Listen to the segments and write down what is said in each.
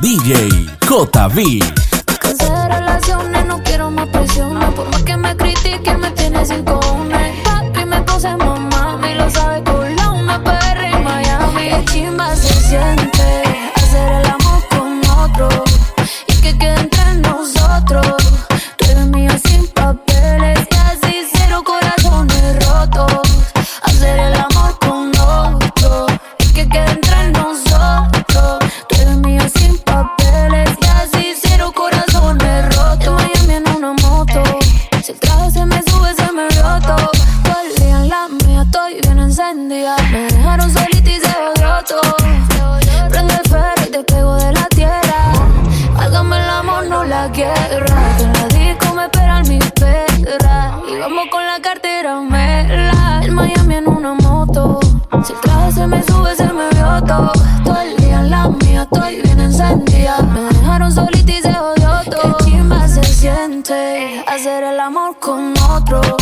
DJ JB. Cansé relaciones, no quiero más presiones. Por más que me critiquen, me tiene sin cojones. Papi me puse mamá, y lo sabe guerra. Que en me esperan mis perras. Y vamos con la cartera mela. En Miami en una moto. Si el traje me sube, se me vio todo. Todo el día en la mía estoy bien encendida. Me dejaron solita y se odió todo. Qué chimba se siente hacer el amor con otro.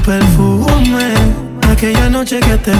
Perfume, aquella noche que te.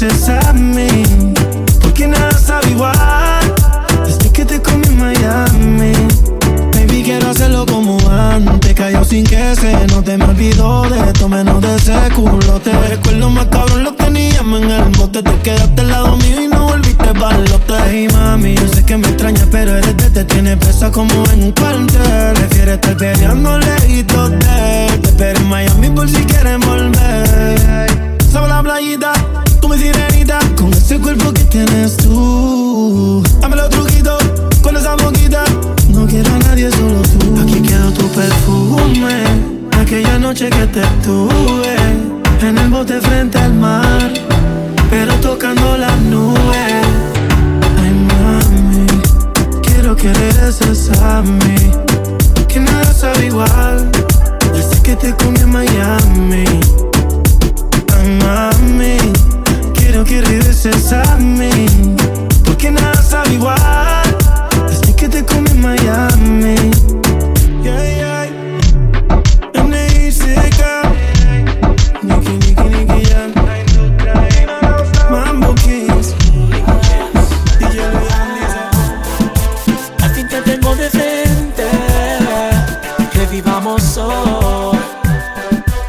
Regreses a mí. Porque nada sabe igual. Desde que te comí en Miami. Baby, quiero hacerlo como antes. Cayó sin que se note. Me olvidó de esto, menos de ese culote. Recuerdo más cabrón, lo teníamos en el bote. Te quedaste al lado mío y no volviste balote. Ay, mami, yo sé que me extrañas, pero eres de te tiene presa como en un cuartel. Prefieres estar peleando lejitos de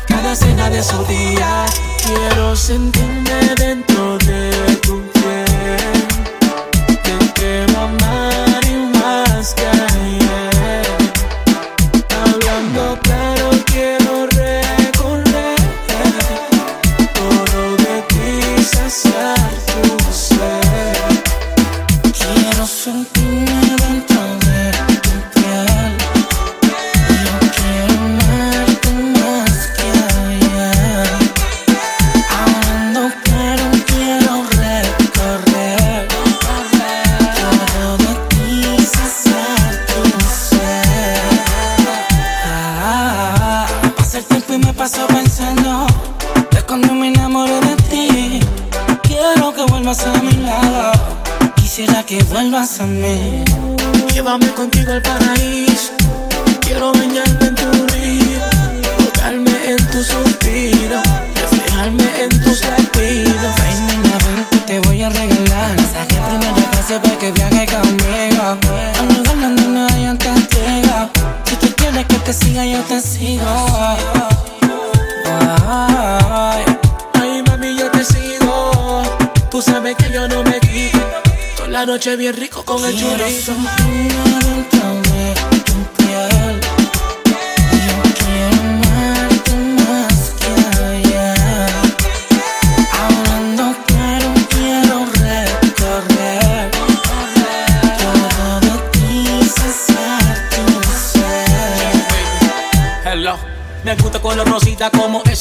Cada escena de su día quiero sentirme dentro de él.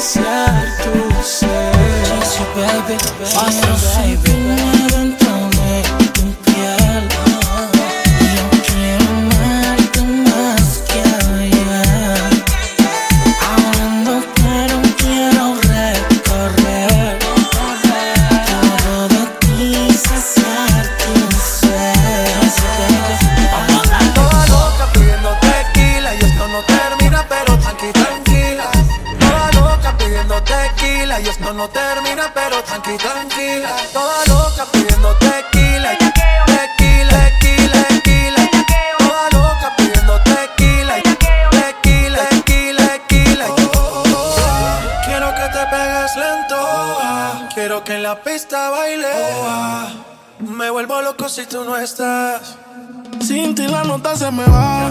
saciar tu. Jesus, baby, baby, baby. No termina, pero tranqui, tranquila. Toda loca pidiendo tequila, tequila, tequila, tequila. Toda loca pidiendo tequila, tequila, tequila, tequila. Quiero que te pegues lento, quiero que en la pista baile. Me vuelvo loco si tú no estás. Sin ti la nota se me va.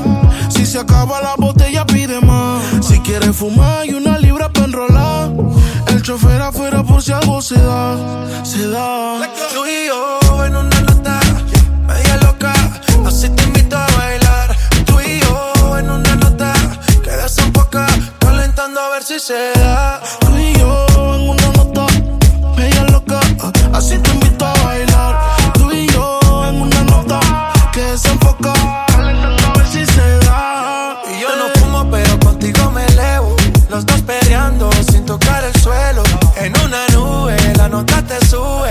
Si se acaba la botella, pide más. Si quieres fumar y una libra para enrolar. El chofer afuera por si algo se da, se da. Tú y yo en una nota, media loca, así te invito a bailar. Tú y yo en una nota, quedas un poco calentando a ver si se da. Tú y yo en una nota, media loca, así te invito a bailar. Tú y yo en una nota, que desenfoca, calentando a ver si se da. Y yo no fumo, pero contigo me elevo. Los dos peleando sin tocar el en una nube, la nota te sube.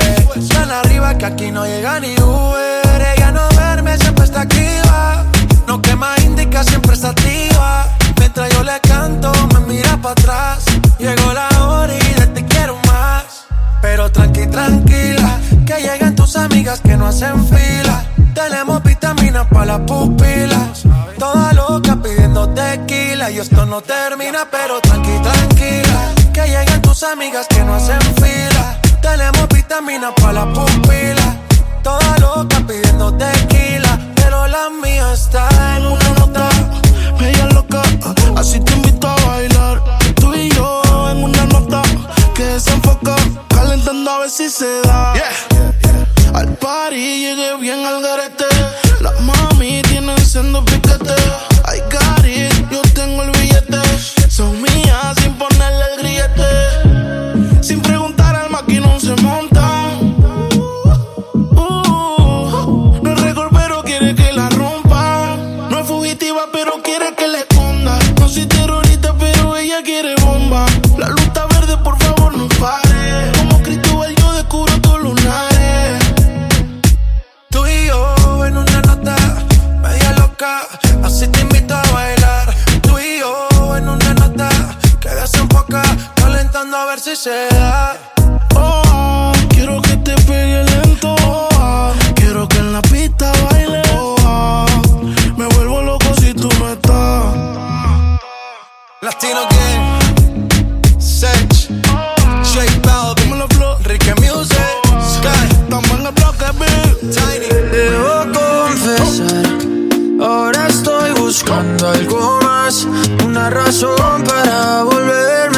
Tan arriba que aquí no llega ni Uber. Ella no verme, siempre está activa. No quema indica, siempre está activa. Mientras yo le canto, me mira para atrás. Llegó la hora y de te quiero más. Pero tranqui, tranquila, que llegan tus amigas que no hacen fila. Tenemos vitaminas para las pupilas. Toda loca pidiendo tequila y esto no termina, pero tranqui, tranquila que lleguen tus amigas que no hacen fila. Tenemos vitamina para las pupilas. Toda loca pidiendo tequila. Pero la mía está en una nota. Media loca, así te invito a bailar. Tú y yo en una nota que desenfoca. Calentando a ver si se da. Al party llegué bien al garete. Las mami tienen siendo piquete. Ay, cari, yo tengo el billete. Son se da. Oh, quiero que te pegue lento. Oh, quiero que en la pista baile. Oh, me vuelvo loco si tú no estás. Latino Gang, Sech, J Balvin. Enrique Music, Sky, Estamos en el bloque, bitch. Tiny. Debo confesar, ahora estoy buscando algo más, una razón para volverme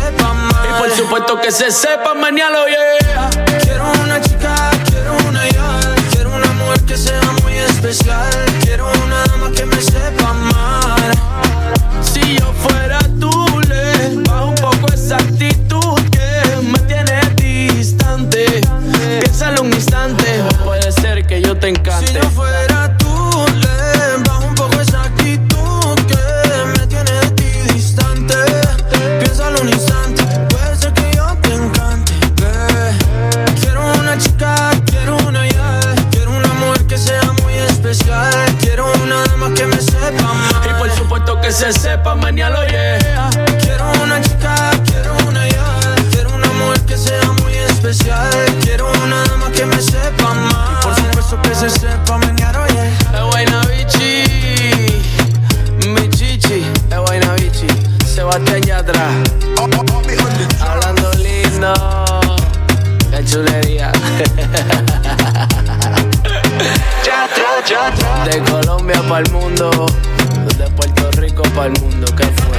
supuesto que se sepa mañana, yeah. El mundo, de Puerto Rico para el mundo, ¿qué fue?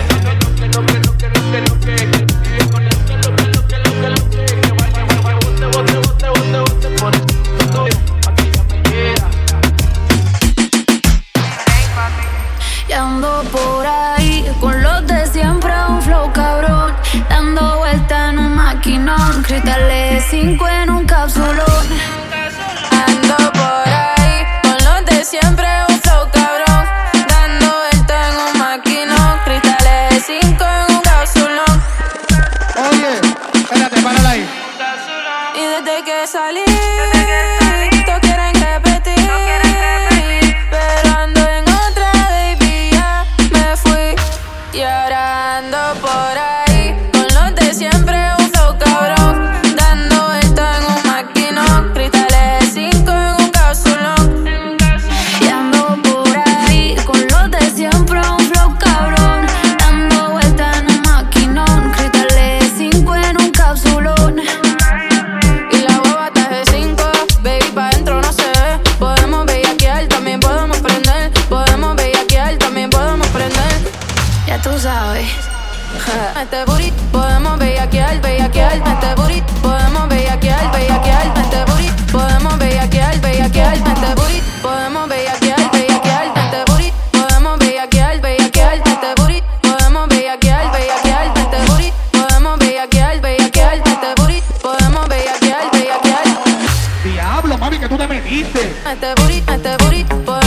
Y ando por ahí con los de siempre, un flow cabrón. Dando vuelta en un maquinón. Cristales 5 en un cápsulón. Ando por ahí people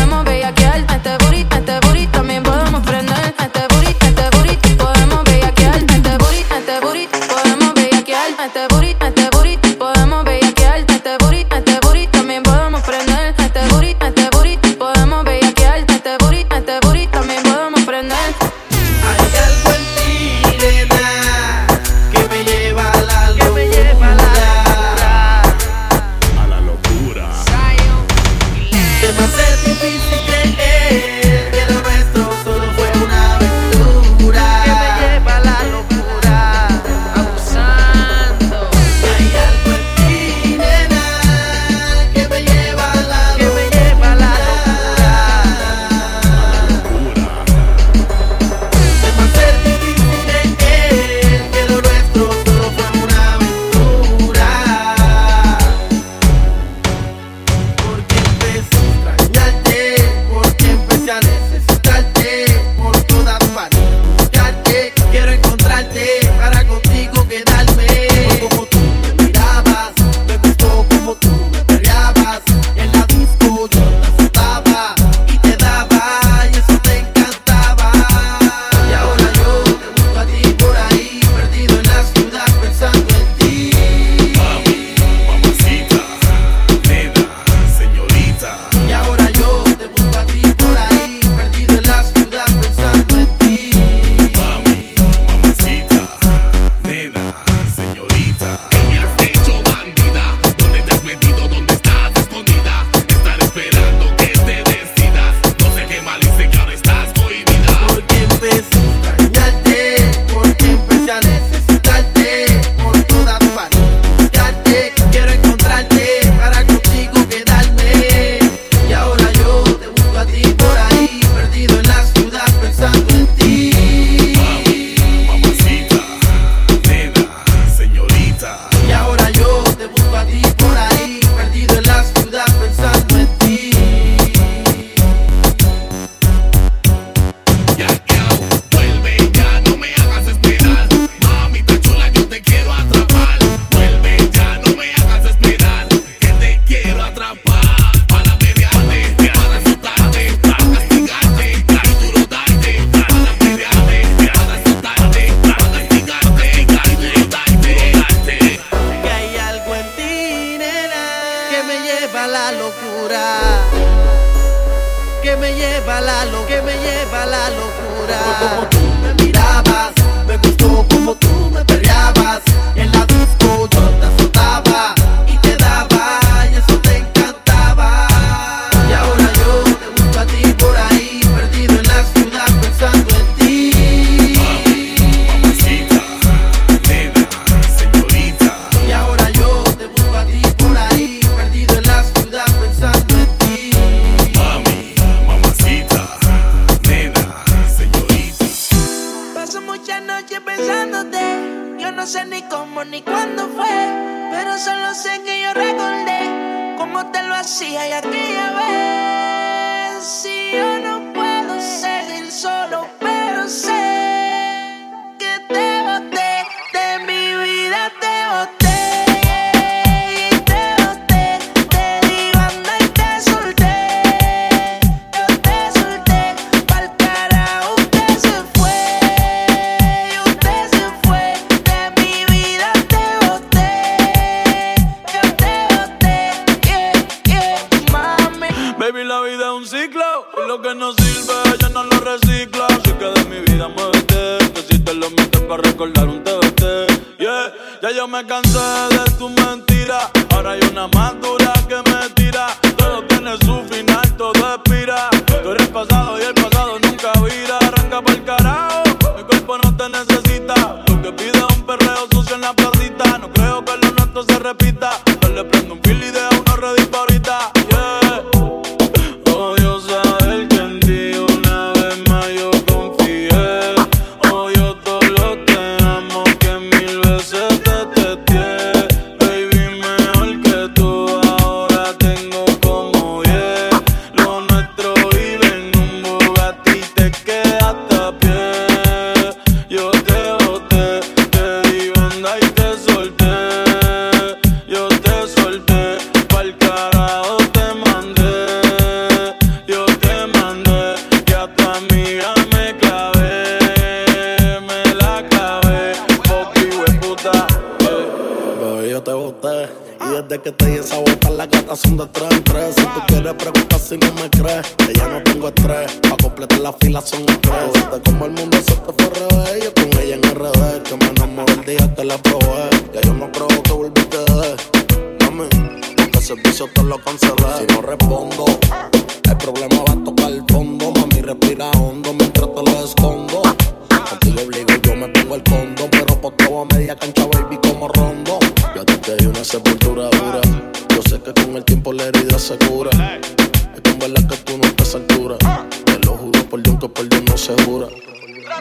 esa altura. Te lo juro por Dios que por Dios no se jura.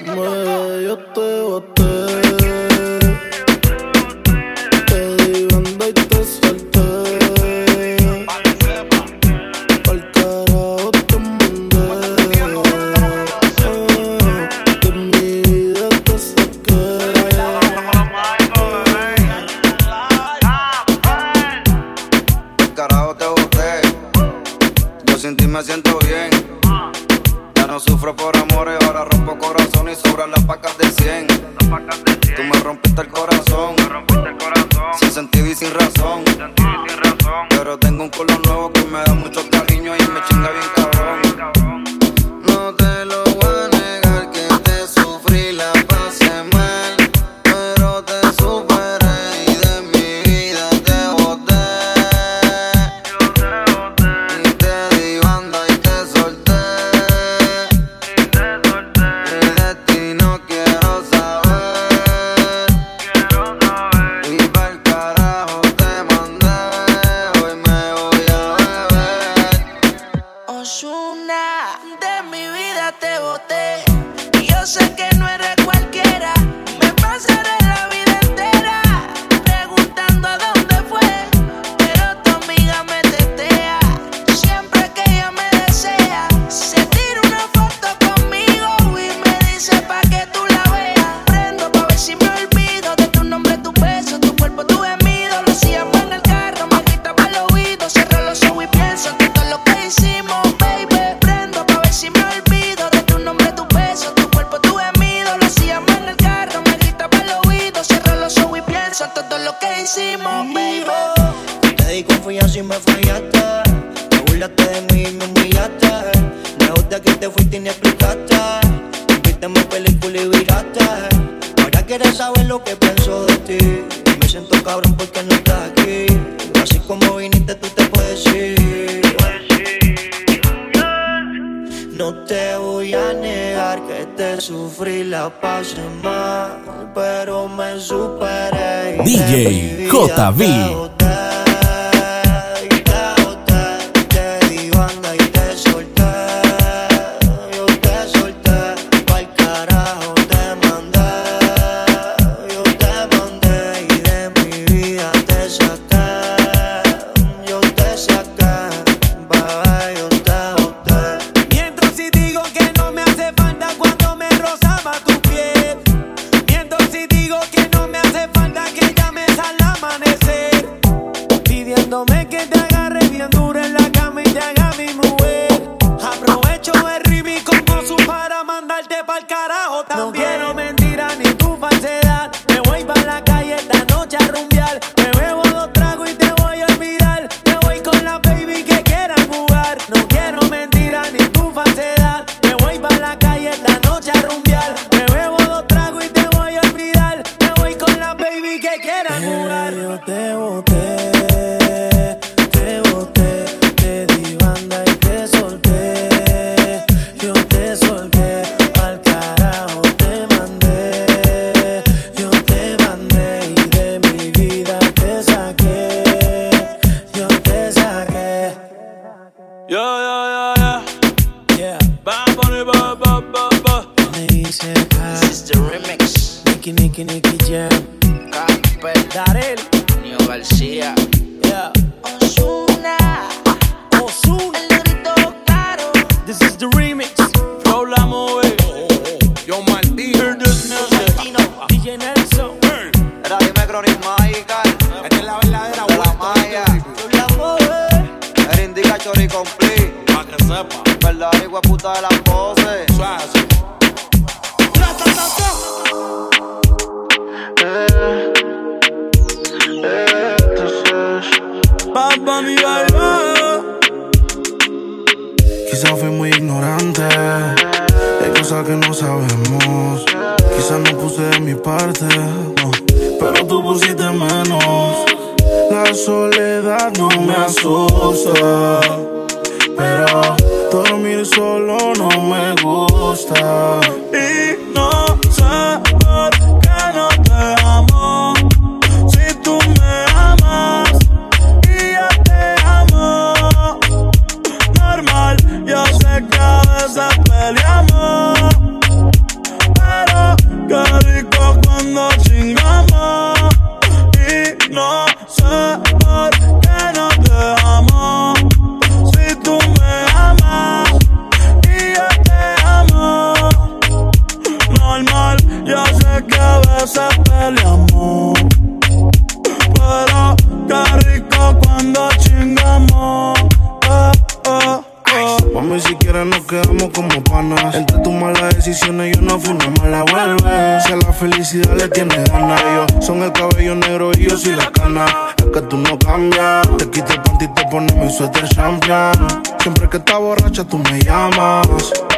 Me, yo te. David. me down.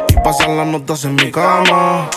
y pasan las notas en mi cama.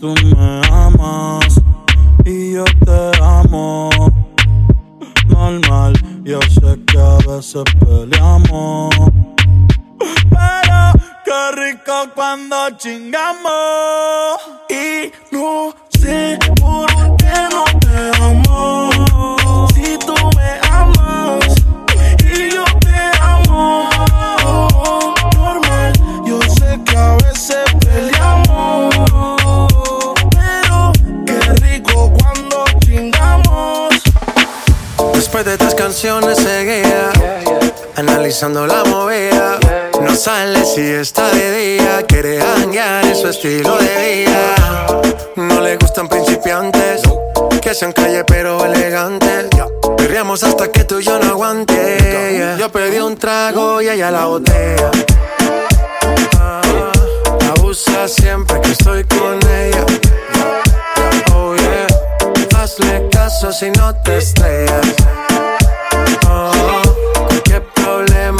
tú me amas y yo te amo. Normal, yo sé que a veces peleamos. Pero qué rico cuando chingamos. estilo de vida. No le gustan principiantes, que sean calle pero elegantes. Perriamos hasta que tú y yo no aguante. Yo pedí un trago y ella la botella. Ah, abusa siempre que estoy con ella. Oh yeah, hazle caso si no te estrellas. Ah, Qué problema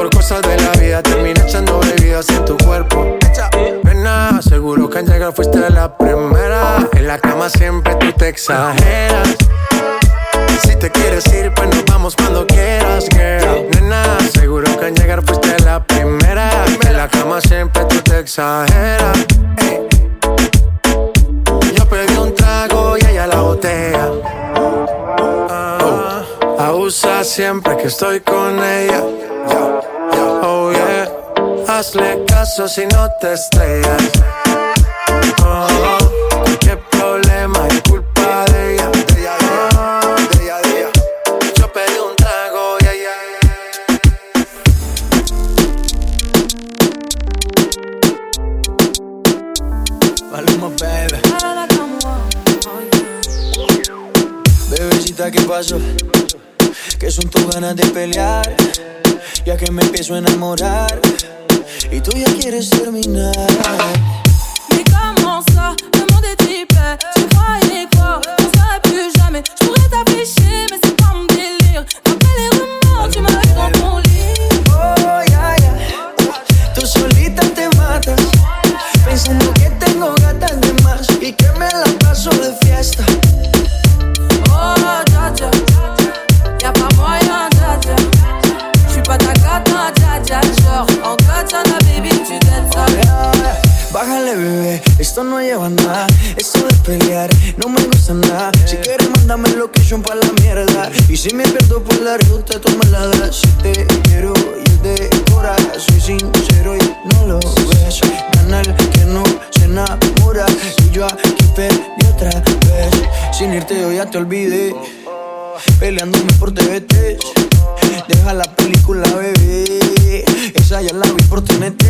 por cosas de la vida terminé echando bebidas en tu cuerpo. Nena, seguro que al llegar fuiste la primera. En la cama siempre tú te exageras. Si te quieres ir, pues nos vamos cuando quieras, girl. Nena, seguro que al llegar fuiste la primera. En la cama siempre tú te exageras. Yo pedí un trago y ella la botella. Ah, abusa siempre que estoy si no te estrellas. Si quieres, mándame location pa' la mierda. Y si me pierdo por la ruta, tú me la das. Si te quiero y de cora, soy sincero y no lo ves. Ganar que no se enamora. Y yo aquí perdí otra vez. Sin irte, yo ya te olvidé. Peleándome por TVT. Deja la película, bebé. Esa ya la vi por TNT.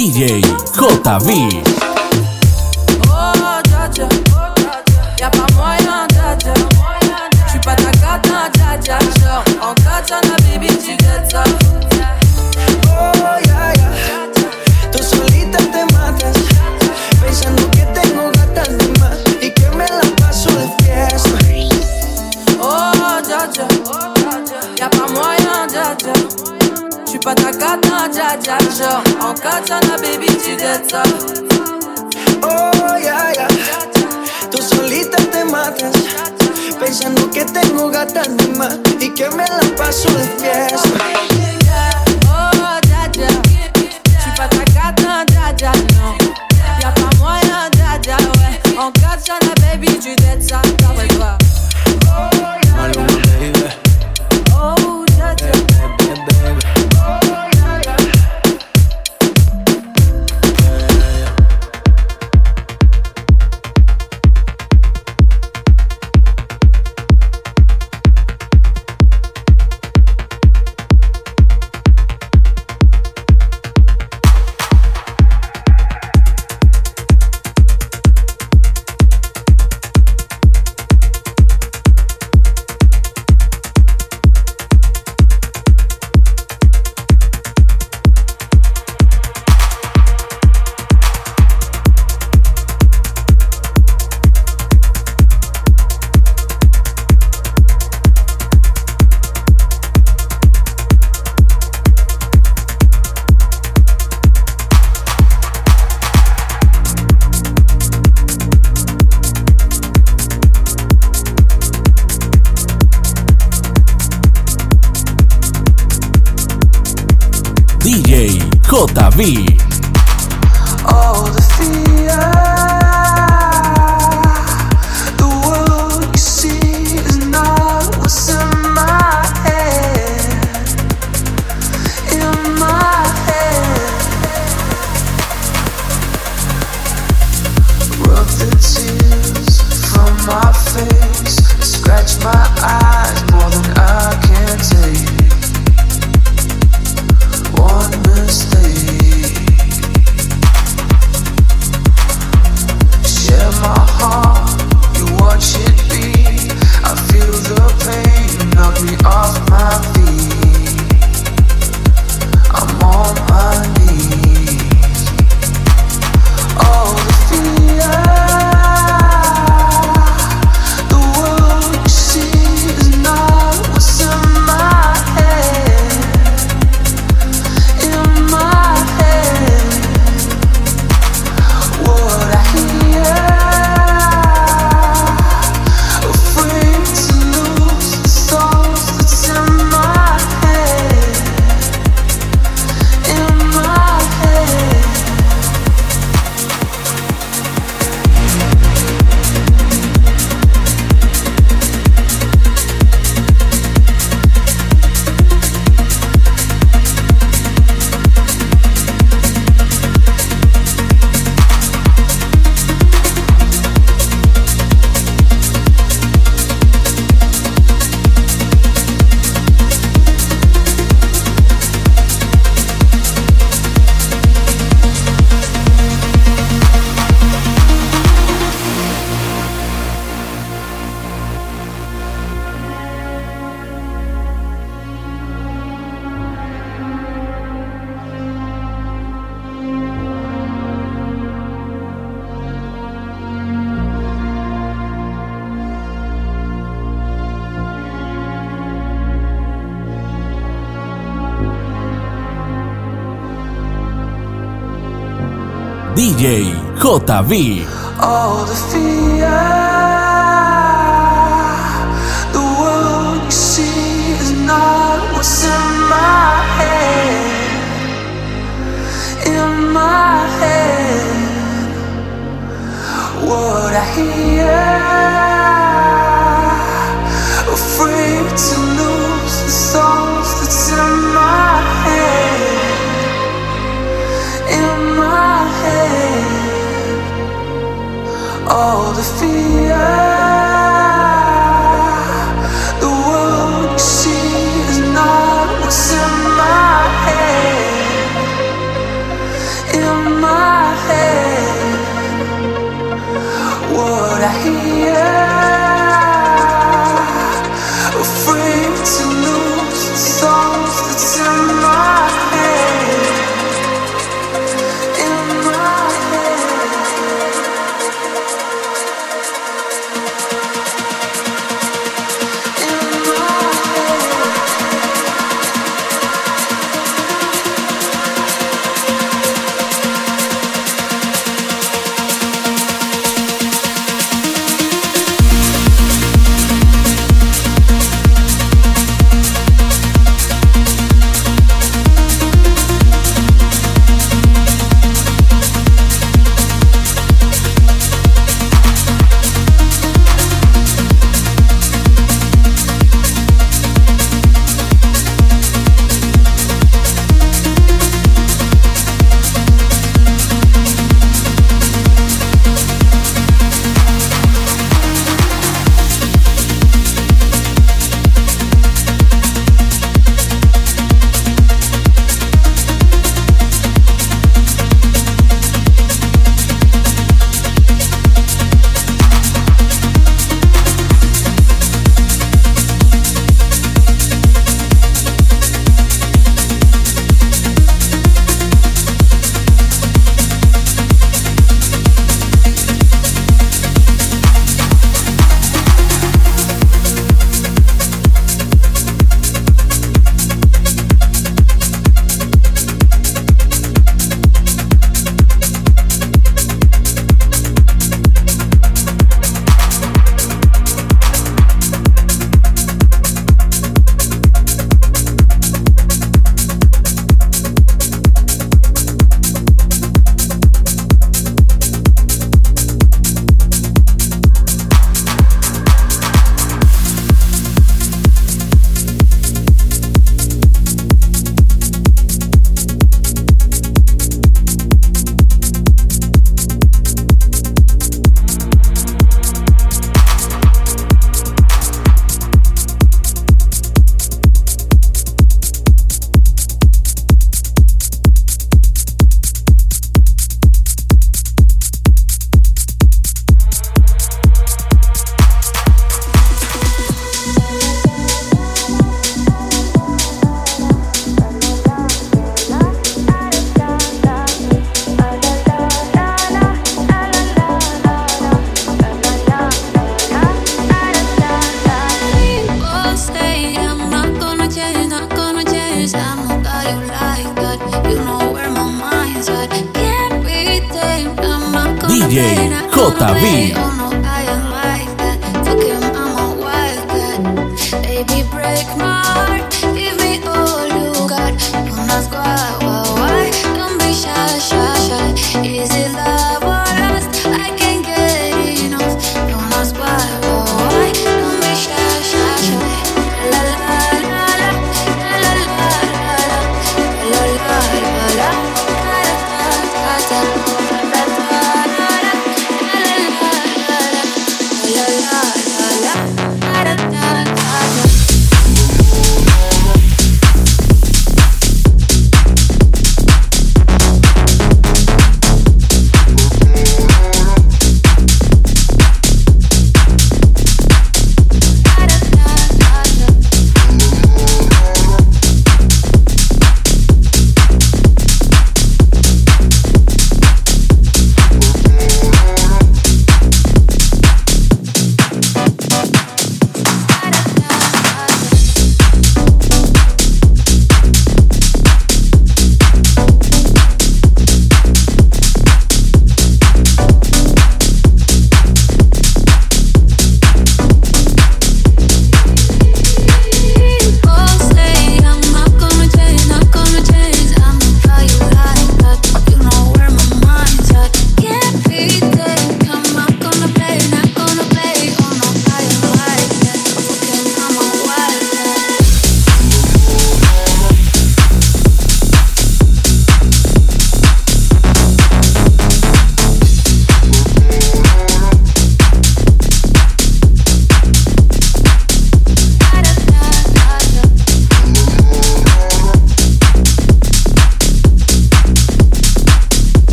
DJ JB. Oh, dja Y'a pas moyen, J'suis pas ta gata, dja dja Genre, en katana, baby, tu dettes ça Oh, ya, ya. Tú solita te matas. Pensando que tengo gatas de más. Y que me la paso de fiesta. Oh, dja Y'a pas moyen, J'suis pas ta gata, dja dja Genre, en katana, baby, tu dettes ça Oh, ya, ya. Tú solita te matas. Pensando que tengo gatas de más. Y que me la paso de fiesta. Oh, dja dja J'suis pas ta gata, dja dja, non Y'a pas moyen, dja dja, ouais En katana, baby, tu dettes ça DJ JV. All the fear, the world you see is not what's in my head. In my head, what I hear, afraid to lose the songs that's in my head. all the fear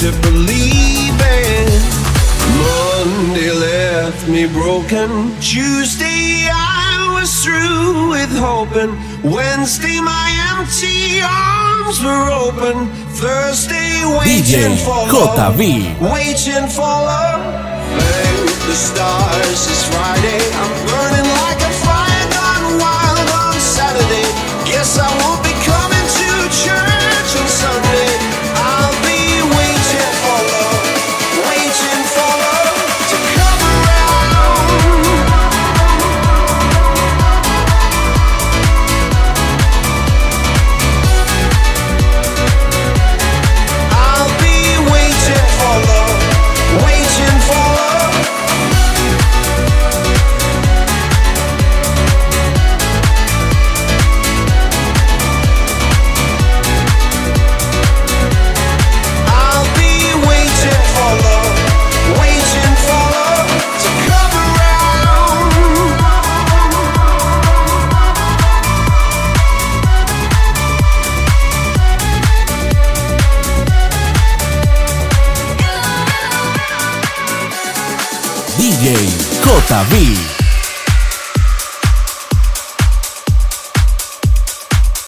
to believe in. Monday left me broken. Tuesday I was through with hoping. Wednesday my empty arms were open. Thursday waiting DJ for love. JB. Waiting for love. Thank the stars it's Friday. I'm burning like a fire gone wild on Saturday. Guess I won't DJ JB.